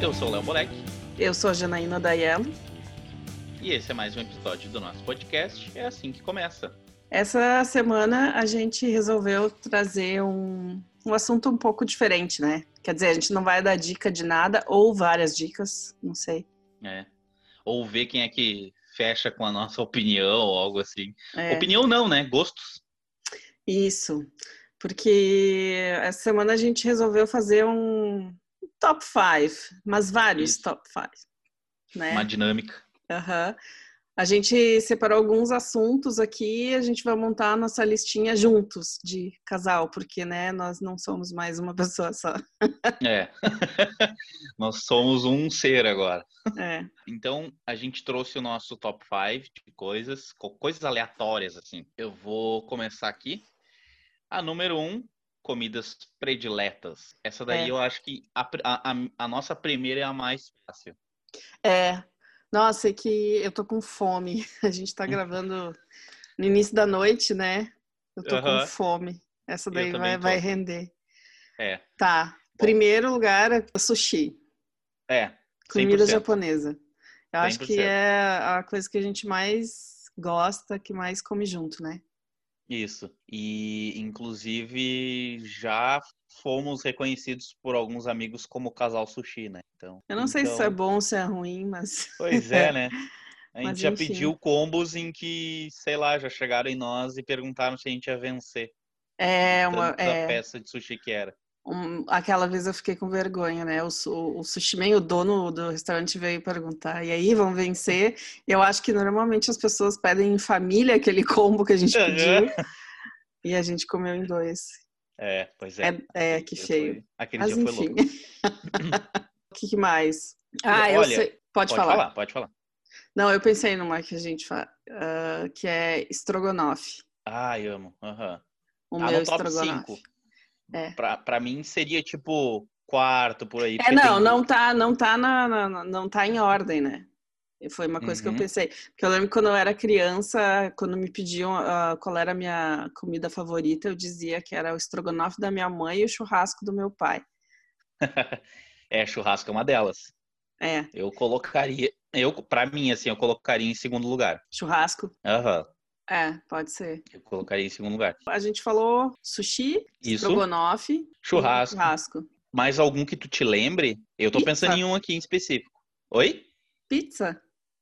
Eu sou o Léo Bolek. Eu sou a Janaína Daiello. E esse é mais um episódio do nosso podcast. É assim que começa. Essa semana a gente resolveu trazer um, um assunto um pouco diferente, né? Quer dizer, a gente não vai dar dica de nada ou várias dicas, não sei. É. Ou ver quem é que fecha com a nossa opinião ou algo assim. É. Opinião não, né? Gostos. Isso. Porque essa semana a gente resolveu fazer um top 5, mas vários Isso. top 5. Né? Uma dinâmica. Uhum. A gente separou alguns assuntos aqui, a gente vai montar a nossa listinha juntos de casal, porque né, nós não somos mais uma pessoa só. É. nós somos um ser agora. É. Então, a gente trouxe o nosso top 5 de coisas, coisas aleatórias assim. Eu vou começar aqui. A número 1, um, comidas prediletas. Essa daí é. eu acho que a, a, a nossa primeira é a mais fácil. É, nossa, é que eu tô com fome. A gente tá gravando no início da noite, né? Eu tô com fome. Essa daí vai, vai render. É. Tá. Bom. Primeiro lugar é sushi. É. 100%. Comida japonesa. Eu 100%. acho que é a coisa que a gente mais gosta, que mais come junto, né? Isso. E, inclusive, já fomos reconhecidos por alguns amigos como casal sushi, né? Então, Eu não sei então... se é bom ou se é ruim, mas. Pois é, né? A gente já pediu combos em que, sei lá, já chegaram em nós e perguntaram se a gente ia vencer. É, uma é... peça de sushi que era. Um, aquela vez eu fiquei com vergonha, né? O, o, o sushi man, o dono do restaurante veio perguntar, e aí, vão vencer? Eu acho que normalmente as pessoas pedem em família aquele combo que a gente pediu, e a gente comeu em dois. É, pois é. É, é que feio. Foi, aquele Mas, dia enfim. foi louco. o que, que, mais? Ah, eu sei. Pode, pode falar. falar. Pode falar. Não, eu pensei numa que a gente fala, uh, que é estrogonofe. Ah, eu amo. Uhum. O tá meu estrogonofe. É. Pra, pra mim seria tipo quarto por aí. É, não, tem... não tá, não tá na, na, não tá em ordem, né? Foi uma coisa uhum. que eu uhum. pensei. Porque eu lembro que quando eu era criança, quando me pediam uh, qual era a minha comida favorita, eu dizia que era o estrogonofe da minha mãe e o churrasco do meu pai. é, churrasco é uma delas. É. Eu colocaria, eu para mim assim, eu colocaria em segundo lugar. Churrasco. Aham. Uhum. É, pode ser. Eu colocaria em segundo lugar. A gente falou sushi, Isso. estrogonofe, churrasco. churrasco. Mais algum que tu te lembre? Eu tô Pizza. pensando em um aqui em específico. Oi? Pizza.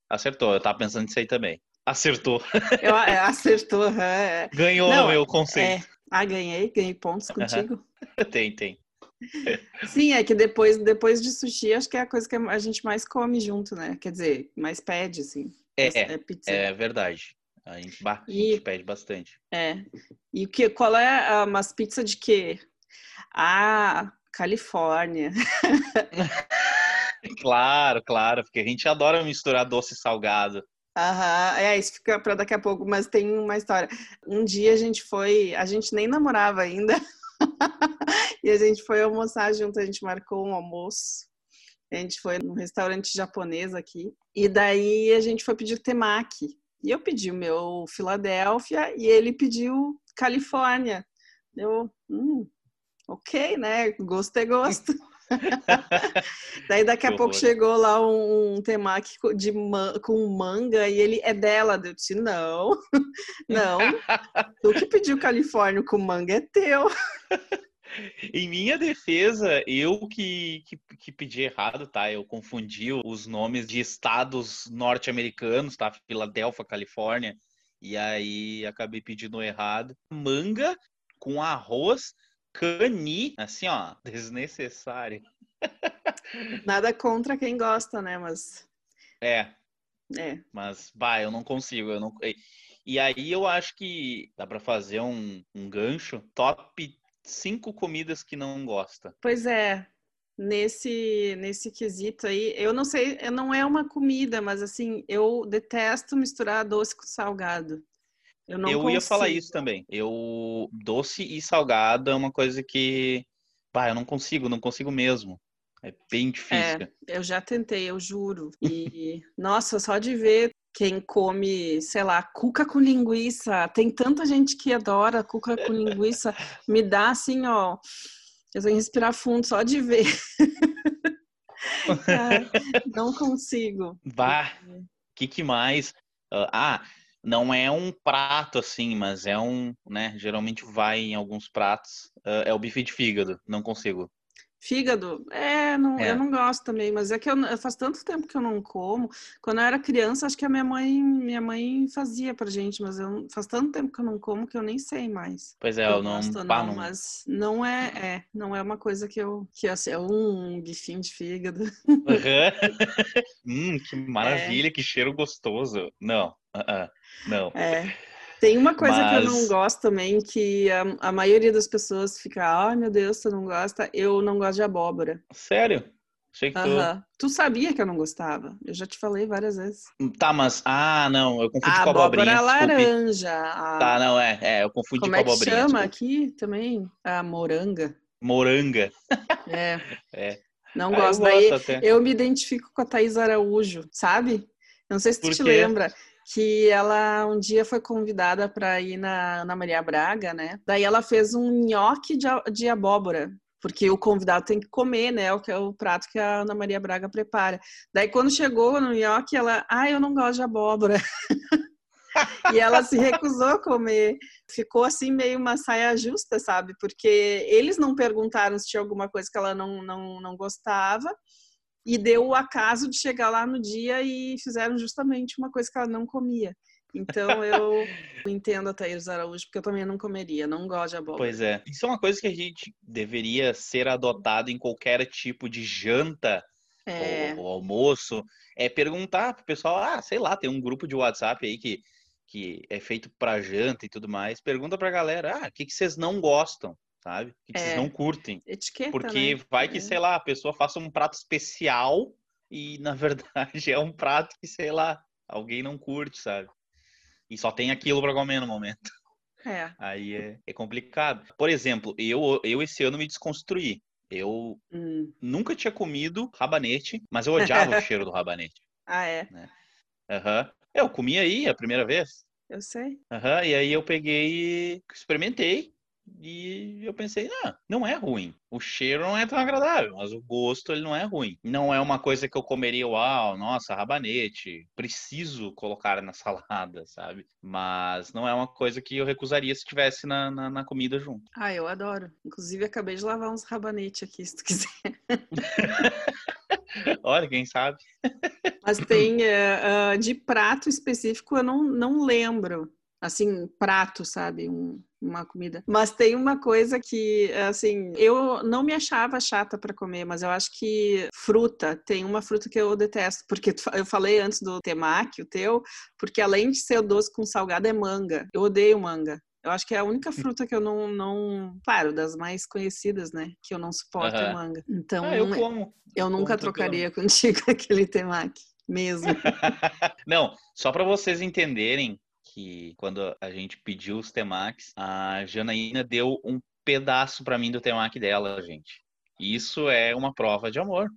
Acertou, eu tava pensando nisso aí também. Acertou. Eu, é, acertou. É. Ganhou Não, o meu conceito. É. Ah, ganhei, ganhei pontos contigo. tem, tem. Sim, é que depois, depois de sushi, acho que é a coisa que a gente mais come junto, né? Quer dizer, mais pede, assim. É, é, pizza. é verdade. A gente, a gente pede bastante. É. E que, qual é a, umas pizzas de quê? Ah, Califórnia. claro, claro, porque a gente adora misturar doce e salgado. Aham, é, isso fica para daqui a pouco, mas tem uma história. Um dia a gente foi, a gente nem namorava ainda, e a gente foi almoçar junto, a gente marcou um almoço. A gente foi num restaurante japonês aqui, e daí a gente foi pedir temaki. E eu pedi o meu Filadélfia e ele pediu Califórnia. Eu, hum, ok, né? Gosto é gosto. Daí daqui a pouco chegou lá um, um temaki de com manga e ele é dela. Eu disse, não, não. tu que pediu Califórnia com manga é teu. Em minha defesa, eu que, que, que, pedi errado, tá? Eu confundi os nomes de estados norte-americanos, tá? Filadélfia, Califórnia. E aí acabei pedindo errado. Manga com arroz, cani, assim, ó, desnecessário. Nada contra quem gosta, né? Mas. É. É. Mas, bah, eu não consigo. Eu não... E aí eu acho que dá para fazer um, um gancho top cinco comidas que não gosta. Pois é, nesse nesse quesito aí, eu não sei, não é uma comida, mas assim, eu detesto misturar doce com salgado. Eu, não eu ia falar isso também. Eu doce e salgado é uma coisa que, pá, eu não consigo, não consigo mesmo. É bem difícil. É, eu já tentei, eu juro. E nossa, só de ver quem come, sei lá, cuca com linguiça. Tem tanta gente que adora cuca com linguiça. Me dá assim, ó. Eu tenho que respirar fundo só de ver. não consigo. Bah, que que mais? Ah, não é um prato assim, mas é um, né? Geralmente vai em alguns pratos. é o bife de fígado. Não consigo. Fígado, é, não, é, eu não gosto também, mas é que eu, faz tanto tempo que eu não como. Quando eu era criança, acho que a minha mãe, minha mãe fazia pra gente, mas eu, faz tanto tempo que eu não como que eu nem sei mais. Pois é, eu, eu não, gosto, não, não, mas não é, é, não é uma coisa que eu, que assim, é um bifinho de fígado. Uhum. hum, que maravilha, é. que cheiro gostoso. Não, uh -uh, não. É. Tem uma coisa Mas... que eu não gosto também, que a, a maioria das pessoas fica, ai meu Deus, tu não gosta? Eu não gosto de abóbora. Sério? Achei que tu... tu sabia que eu não gostava. Eu já te falei várias vezes. Tá, mas. Ah, não, eu confundi a com a abobrinha. A abóbora laranja. A... Tá, não, é. É, eu confundi Como com a abobrinha. Como é chama aqui também? A moranga. Moranga. É. é. Não ah, gosto. Eu, Daí, eu me identifico com a Thaís Araújo, sabe? Não sei se tu te lembra que ela um dia foi convidada para ir na Ana Maria Braga, né? Daí ela fez um nhoque de, de abóbora, porque o convidado tem que comer, né? O que é o prato que a Ana Maria Braga prepara. Daí quando chegou no nhoque, ela, ah, eu não gosto de abóbora. e ela se recusou a comer. Ficou assim meio uma saia justa, sabe? Porque eles não perguntaram se tinha alguma coisa que ela não, não, não gostava e deu o acaso de chegar lá no dia e fizeram justamente uma coisa que ela não comia. Então eu entendo a Thaís Araújo, porque eu também não comeria, não gosto de abóbora. Pois é. Isso é uma coisa que a gente deveria ser adotado em qualquer tipo de janta é. ou, ou, almoço. É perguntar pro pessoal, ah, sei lá, tem um grupo de WhatsApp aí que, que é feito para janta e tudo mais. Pergunta pra galera, ah, o que, que vocês não gostam? Sabe? Que, que é. vocês não curtem. Etiqueta, Porque né? vai que, é. sei lá, a pessoa faça um prato especial e, na verdade, é um prato que, sei lá, alguém não curte, sabe? E só tem aquilo para comer no momento. É. Aí é, é, complicado. Por exemplo, eu, eu esse ano me desconstruí. Eu hum. nunca tinha comido rabanete, mas eu odiava o cheiro do rabanete. Ah, é? Né? Uhum. Eu comi aí a primeira vez. Eu sei. Uhum. E aí eu peguei e experimentei. E eu pensei, ah, não é ruim. O cheiro não é tão agradável, mas o gosto ele não é ruim. Não é uma coisa que eu comeria, uau, nossa, rabanete, preciso colocar na salada, sabe? Mas não é uma coisa que eu recusaria se tivesse na, na, na comida junto. Ah, eu adoro. Inclusive, acabei de lavar uns rabanete aqui, se tu quiser. Olha, quem sabe. Mas tem uh, de prato específico, eu não, não lembro assim, prato, sabe? Um, uma comida. Mas tem uma coisa que, assim, eu não me achava chata para comer, mas eu acho que fruta, tem uma fruta que eu detesto, porque eu falei antes do temaki, o teu, porque além de ser doce com salgado, é manga. Eu odeio manga. Eu acho que é a única fruta que eu não, não claro, das mais conhecidas, né, que eu não suporto uhum. é manga. Então, ah, eu como. Eu nunca trocaria contigo aquele temaki, mesmo. não, só para vocês entenderem, que quando a gente pediu os temacs, a Janaína deu um pedaço para mim do temaki dela, gente. Isso é uma prova de amor.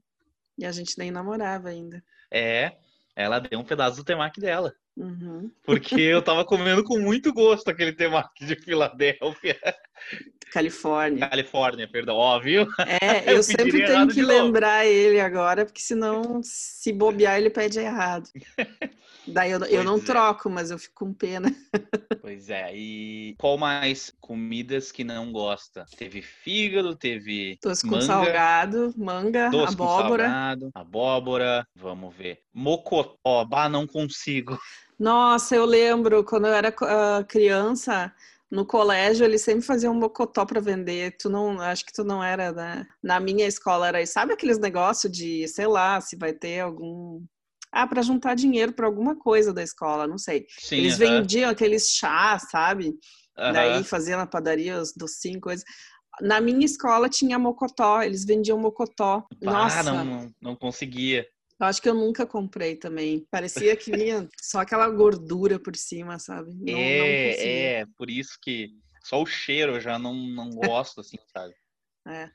E a gente nem namorava ainda. É, ela deu um pedaço do temaki dela. Uhum. Porque eu tava comendo com muito gosto aquele temaki de Filadélfia. Califórnia. Califórnia, perdão, óbvio. É, eu, eu sempre tenho que lembrar ele agora, porque senão, se bobear, ele pede errado. Daí eu, eu não é. troco, mas eu fico com pena. Pois é, e qual mais comidas que não gosta? Teve fígado, teve Doce com manga, salgado, manga, doce abóbora. Salgado, abóbora, vamos ver. Mocotó, bah, não consigo. Nossa, eu lembro quando eu era uh, criança, no colégio eles sempre faziam um mocotó para vender. Tu não, acho que tu não era, né? Na minha escola era, sabe aqueles negócios de, sei lá, se vai ter algum ah, para juntar dinheiro para alguma coisa da escola, não sei. Sim, Eles uh -huh. vendiam aqueles chá, sabe? Uh -huh. Daí faziam na padaria os docinhos, coisas. Na minha escola tinha mocotó, eles vendiam mocotó. Ah, Nossa, não, não, não conseguia. Eu acho que eu nunca comprei também. Parecia que vinha só aquela gordura por cima, sabe? Não, é, não é, por isso que só o cheiro eu já não, não gosto, assim, sabe? É.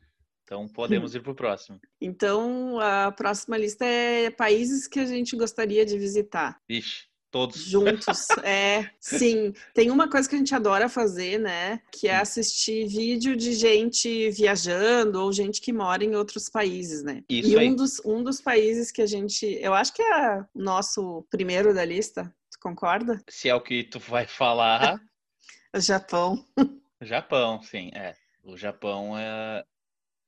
Então podemos ir para o próximo. Então a próxima lista é países que a gente gostaria de visitar. Vixe, todos. Juntos, é, sim. Tem uma coisa que a gente adora fazer, né? Que é assistir vídeo de gente viajando ou gente que mora em outros países, né? Isso e aí. um dos, um dos países que a gente. Eu acho que é o nosso primeiro da lista. Tu concorda? Se é o que tu vai falar, O Japão. Japão, sim, é. O Japão é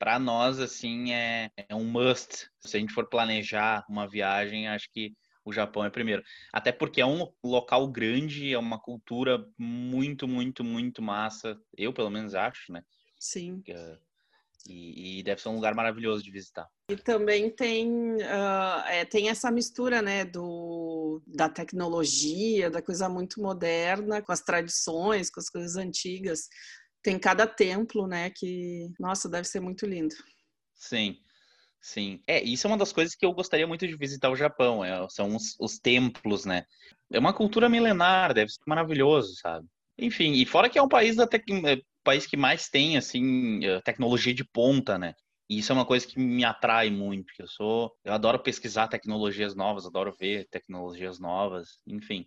para nós assim é, é um must. Se a gente for planejar uma viagem, acho que o Japão é primeiro. Até porque é um local grande, é uma cultura muito, muito, muito massa. Eu, pelo menos, acho, né? Sim. E, e deve ser um lugar maravilhoso de visitar. E também tem, uh, é, tem essa mistura, né, do, da tecnologia, da coisa muito moderna, com as tradições, com as coisas antigas. Tem cada templo, né, que, nossa, deve ser muito lindo. Sim. Sim. É, isso é uma das coisas que eu gostaria muito de visitar o Japão, é, são os, os, templos, né? É uma cultura milenar, deve ser maravilhoso, sabe? Enfim, e fora que é um país da tec... país que mais tem assim tecnologia de ponta, né? E isso é uma coisa que me atrai muito, que eu sou, eu adoro pesquisar tecnologias novas, adoro ver tecnologias novas, enfim,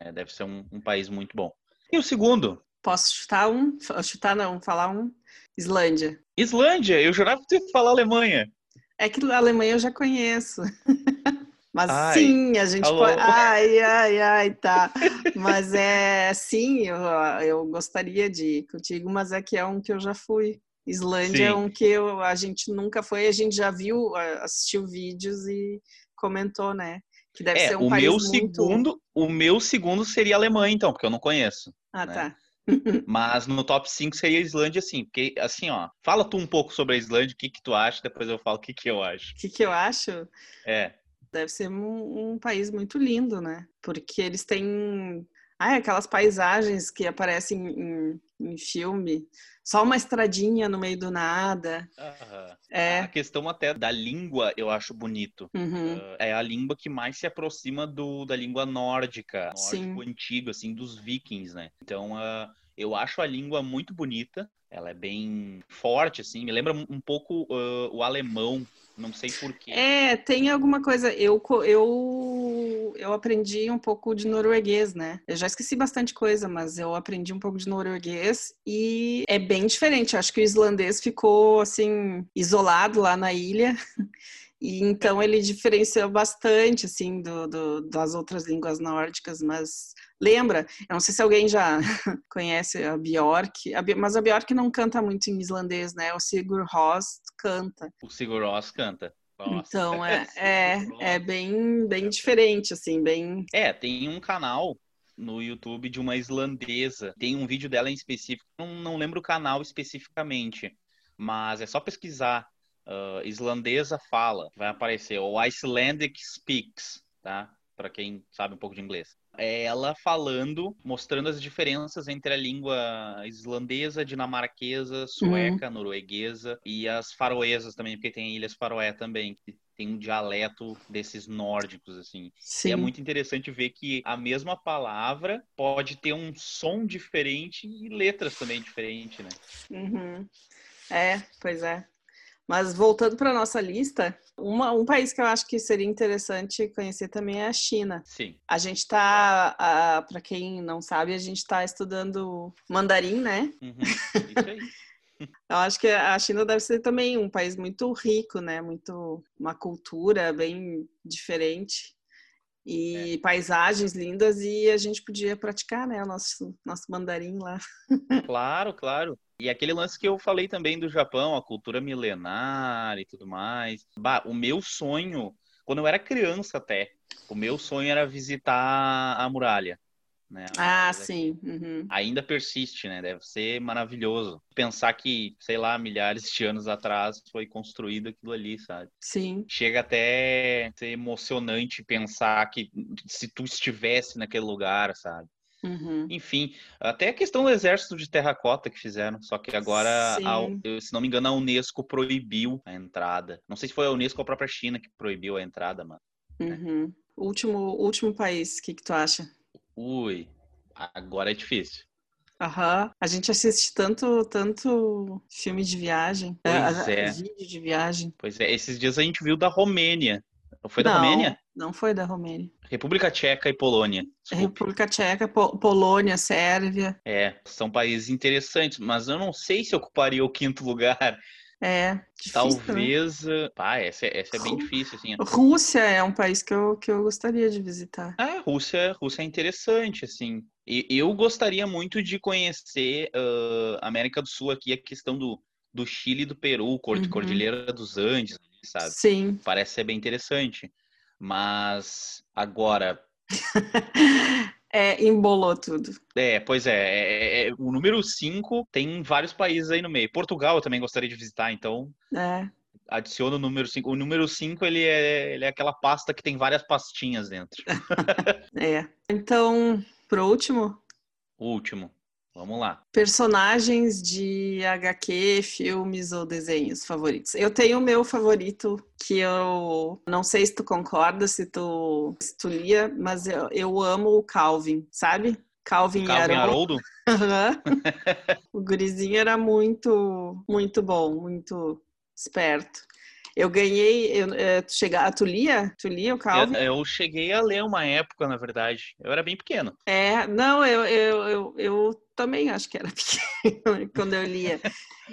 é, deve ser um, um país muito bom. E o segundo? Posso chutar um? Chutar não, falar um. Islândia. Islândia, eu jurava que você falar Alemanha. É que a Alemanha eu já conheço. Mas ai, sim, a gente alô. pode. Ai, ai, ai, tá. Mas é sim, eu, eu gostaria de ir contigo, mas é que é um que eu já fui. Islândia sim. é um que eu, a gente nunca foi, a gente já viu, assistiu vídeos e comentou, né? Que deve é, ser um o país meu muito... segundo, o meu segundo seria Alemanha, então, porque eu não conheço. Ah, né? tá. Mas no top 5 seria a Islândia, sim. Porque, assim, ó, fala tu um pouco sobre a Islândia, o que que tu acha, depois eu falo o que que eu acho. O que que eu acho? É. Deve ser um, um país muito lindo, né? Porque eles têm... Ah, aquelas paisagens que aparecem em, em filme. Só uma estradinha no meio do nada. Aham. É. A questão até da língua eu acho bonito. Uhum. Uh, é a língua que mais se aproxima do, da língua nórdica, Sim. nórdico antigo, assim, dos vikings, né? Então, uh, eu acho a língua muito bonita. Ela é bem forte, assim. Me lembra um pouco uh, o alemão. Não sei porquê. É, tem alguma coisa. Eu, eu, eu aprendi um pouco de norueguês, né? Eu já esqueci bastante coisa, mas eu aprendi um pouco de norueguês e é bem diferente. Acho que o islandês ficou, assim, isolado lá na ilha. E então ele diferenciou bastante, assim, do, do, das outras línguas nórdicas, mas lembra, eu não sei se alguém já conhece a Bjork, a, mas a Bjork não canta muito em islandês, né? O Sigur Rós canta. O Sigur Rós canta. Nossa. Então é, é, é bem, bem diferente, assim, bem. É, tem um canal no YouTube de uma islandesa. Tem um vídeo dela em específico. Não, não lembro o canal especificamente, mas é só pesquisar. Uh, islandesa fala, vai aparecer. O Icelandic Speaks, tá? Para quem sabe um pouco de inglês. É ela falando, mostrando as diferenças entre a língua islandesa, dinamarquesa, sueca, uhum. norueguesa e as faroesas também, porque tem ilhas faroé também, que tem um dialeto desses nórdicos, assim. Sim. E é muito interessante ver que a mesma palavra pode ter um som diferente e letras também diferentes, né? Uhum. É, pois é. Mas voltando para nossa lista, uma, um país que eu acho que seria interessante conhecer também é a China. Sim. A gente está, para quem não sabe, a gente está estudando mandarim, né? Uhum. Isso aí. Eu acho que a China deve ser também um país muito rico, né? Muito uma cultura bem diferente e é. paisagens lindas e a gente podia praticar, né, o nosso nosso mandarim lá. Claro, claro. E aquele lance que eu falei também do Japão, a cultura milenar e tudo mais. Bah, o meu sonho, quando eu era criança até, o meu sonho era visitar a muralha. Né? Ah, sim. Uhum. Ainda persiste, né? Deve ser maravilhoso. Pensar que, sei lá, milhares de anos atrás foi construído aquilo ali, sabe? Sim. Chega até ser emocionante pensar que se tu estivesse naquele lugar, sabe? Uhum. Enfim, até a questão do exército de terracota que fizeram, só que agora, a, se não me engano, a Unesco proibiu a entrada. Não sei se foi a Unesco ou a própria China que proibiu a entrada, mano. Uhum. Último, último país, o que, que tu acha? Ui, agora é difícil. Aham. A gente assiste tanto, tanto filme de viagem, pois é, é. vídeo de viagem. Pois é, esses dias a gente viu da Romênia. Foi da Não. Romênia? Não foi da Romênia. República Tcheca e Polônia. Desculpe. República Tcheca, Po- Polônia, Sérvia. É, são países interessantes, mas eu não sei se ocuparia o quinto lugar. É, difícil, né? Talvez. uh, Pá, essa, é- essa é bem difícil, assim. Rússia é um país que eu, que eu gostaria de visitar. Ah, Rússia, Rússia é interessante, assim. E eu gostaria muito de conhecer uh, América do Sul aqui, a questão do, do Chile e do Peru, Uhum. Cordilheira dos Andes, sabe? Sim. Parece ser bem interessante. Mas agora, É, embolou tudo. é, pois é, é- é- o número 5 tem vários países aí no meio. Portugal eu também gostaria de visitar, então É. adiciona o número 5. O número 5 ele é, ele é aquela pasta que tem várias pastinhas dentro. É. Então, pro último, O último. Vamos lá. personagens de HQ, filmes ou desenhos favoritos. Eu tenho o meu favorito, que eu não sei se tu concorda, se tu, se tu lia, mas eu, eu amo o Calvin, sabe? Calvin, Calvin Haroldo. Haroldo? O gurizinho era muito, muito bom, muito esperto. Eu ganhei, eu, eh, tu, chega, tu lia? Tu lia o Calvin? Eu, eu cheguei a ler uma época, na verdade. Eu era bem pequeno. É, não, eu, eu, eu, eu também acho que era pequeno quando eu lia.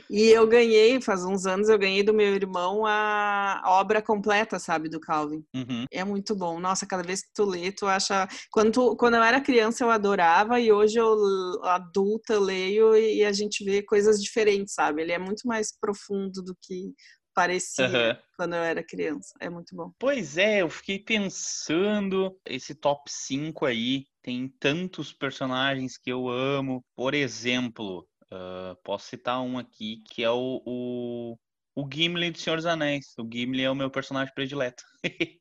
E eu ganhei, faz uns anos, eu ganhei do meu irmão a obra completa, sabe, do Calvin. Uhum. É muito bom. Nossa, cada vez que tu lê, tu acha. Quando, tu- quando eu era criança, eu adorava, e hoje eu, adulta, leio e a gente vê coisas diferentes, sabe? Ele é muito mais profundo do que parecia Aham. quando eu era criança. É muito bom. Pois é, eu fiquei pensando, esse top 5 aí tem tantos personagens que eu amo. Por exemplo, ah, posso citar um aqui que é o, o, o Gimli do Senhor dos Anéis. O Gimli é o meu personagem predileto.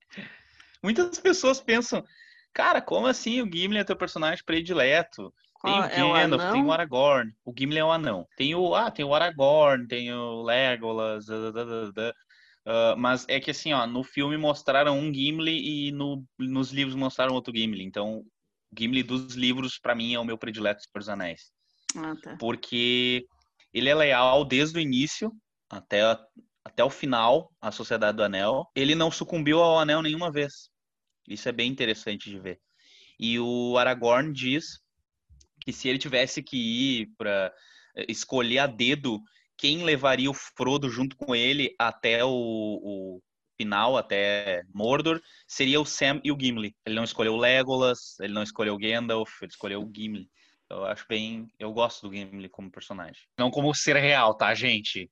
Muitas pessoas pensam, cara, como assim o Gimli é teu personagem predileto? Tem Qual o é o Gandalf, tem o? Aragorn. O Gimli é o anão. Tem o, ah, tem o Aragorn, tem o Legolas, da, da, da. Ah, mas é que assim, ó, no filme mostraram um Gimli e no, nos livros mostraram outro Gimli. Então, o Gimli dos livros, pra mim, é o meu predileto dos Anéis. Ah, tá. Porque ele é leal desde o início até, até o final à Sociedade do Anel. Ele não sucumbiu ao Anel nenhuma vez. Isso é bem interessante de ver. E o Aragorn diz que se ele tivesse que ir para escolher a dedo quem levaria o Frodo junto com ele até o, o final, até Mordor, seria o Sam e o Gimli. Ele não escolheu o Legolas, ele não escolheu o Gandalf, ele escolheu o Gimli. Eu acho bem. Eu gosto do Gimli como personagem. Não como ser real, tá, gente?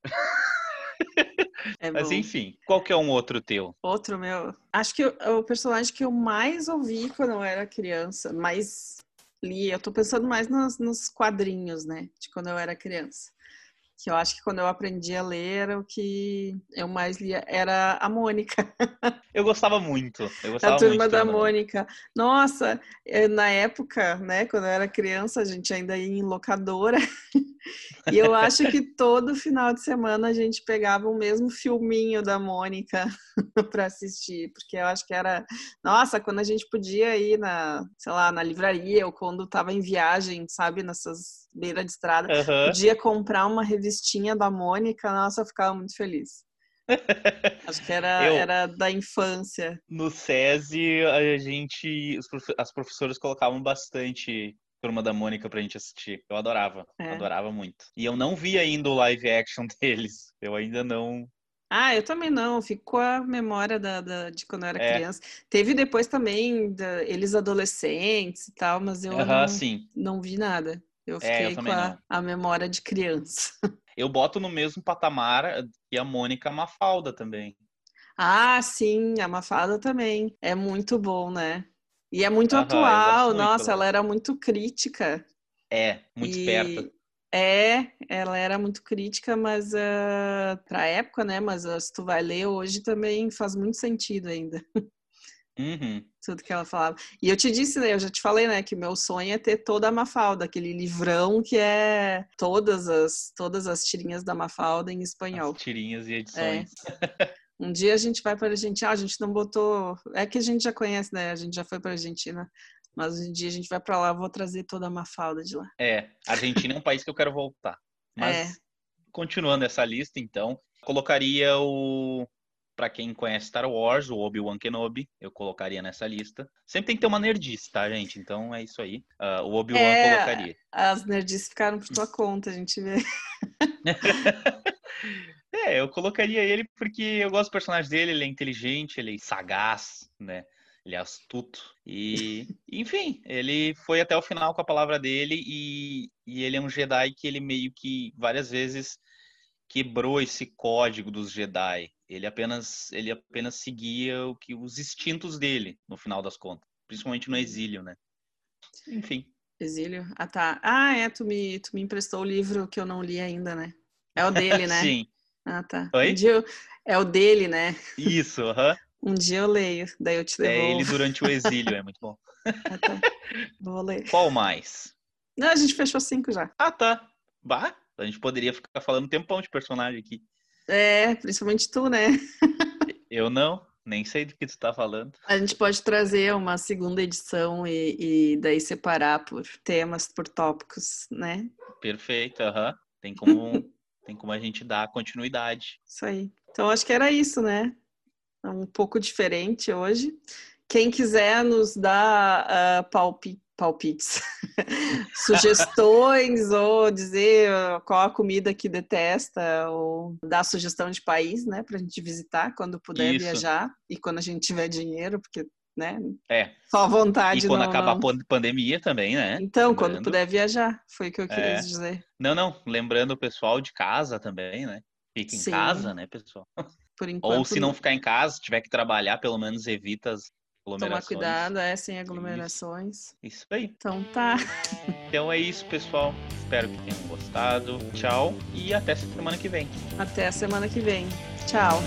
É Mas enfim, qual que é um outro teu? Outro meu. Acho que o, o personagem que eu mais ouvi quando eu era criança, mais eu tô pensando mais nos, nos quadrinhos, né? De quando eu era criança. Que eu acho que quando eu aprendi a ler era o que eu mais lia, era a Mônica, Eu gostava muito. Eu gostava a turma muito da Mônica. Mônica. Nossa, eh, na época, né, quando eu era criança, a gente ainda ia em locadora. E eu acho que todo final de semana a gente pegava o mesmo filminho da Mônica para assistir, porque eu acho que era, nossa, quando a gente podia ir na, sei lá, na livraria ou quando estava em viagem, sabe, nessas beiras de estrada, Aham. podia comprar uma revistinha da Mônica, nossa, eu ficava muito feliz. Acho que era, Eu- era da infância. No SESI, a gente. As professoras colocavam bastante Turma da Mônica pra gente assistir. Eu adorava. É. Adorava muito. E eu não vi ainda o live action deles. Eu ainda não. Ah, eu também não, fico com a memória da, da- de quando eu era É. criança. Teve depois também da- eles adolescentes e tal, mas eu Aham, não, sim. não vi nada. Eu É, eu fiquei com também a, não. a memória de criança. Eu boto no mesmo patamar que a Mônica Mafalda também. Ah, sim, a Mafalda também. É muito bom, né? E é muito eu atual. muito Nossa, ela era muito crítica. É, muito E- esperta. É, ela era muito crítica, mas uh, pra época, né? Mas ah, se tu vai ler hoje também faz muito sentido ainda. Uhum. tudo que ela falava. E eu te disse, né, eu já te falei, né, que o meu sonho é ter toda a Mafalda, aquele livrão que é todas as todas as tirinhas da Mafalda em espanhol. As tirinhas e É. edições. Um dia a gente vai para a Argentina, ah, a gente não botou, é que a gente já conhece, né? A gente já foi para a Argentina, mas um dia a gente vai para lá, eu vou trazer toda a Mafalda de lá. É, a Argentina é um país que eu quero voltar. Mas É. continuando essa lista, então, colocaria o para quem conhece Star Wars, o Obi-Wan Kenobi, eu colocaria nessa lista. Sempre tem que ter uma nerdice, tá, gente? Então é isso aí. Uh, o Obi-Wan é, colocaria. As nerdices ficaram por tua conta, a gente vê. é, eu colocaria ele porque eu gosto do personagem dele, ele é inteligente, ele é sagaz, né? Ele é astuto. E, enfim, ele foi até o final com a palavra dele e, e ele é um Jedi que ele meio que várias vezes quebrou esse código dos Jedi. Ele apenas ele apenas seguia o que os instintos dele, no final das contas, principalmente no exílio, né? Enfim. Exílio? Ah, tá. Ah, é, tu me, tu me emprestou o livro que eu não li ainda, né? É o dele, né? Sim. Ah, tá. Oi? Um eu... É o dele, né? Isso, aham. Uh -huh. Um dia eu leio, daí eu te devolvo. É ele durante o exílio, é muito bom. Ah, tá. Vou ler. Qual mais? Não, a gente fechou cinco já. Ah, tá. Bah, a gente poderia ficar falando um tempão de personagem aqui. É, principalmente tu, né? eu não, nem sei do que tu tá falando. A gente pode trazer uma segunda edição e, e daí separar por temas, por tópicos, né? Perfeito, aham. Uhum. Tem como, tem como a gente dar continuidade. Isso aí. Então acho que era isso, né? É um pouco diferente hoje. Quem quiser nos dar uh, palpite palpites, sugestões ou dizer qual a comida que detesta ou dar sugestão de país, né, para a gente visitar quando puder Isso. viajar e quando a gente tiver dinheiro, porque né? É. Só vontade. E quando não, acabar não... a pandemia também, né? Então, Lembrando. quando puder viajar, foi o que eu queria é. dizer. Não, não. Lembrando o pessoal de casa também, né? Fica em Sim. casa, né, pessoal? Por enquanto. Ou se não ficar em casa, tiver que trabalhar, pelo menos evita as Tomar cuidado, é, sem aglomerações. Isso, isso aí. Então tá. Então é isso, pessoal. Espero que tenham gostado. Tchau e até semana que vem. Até a semana que vem. Tchau.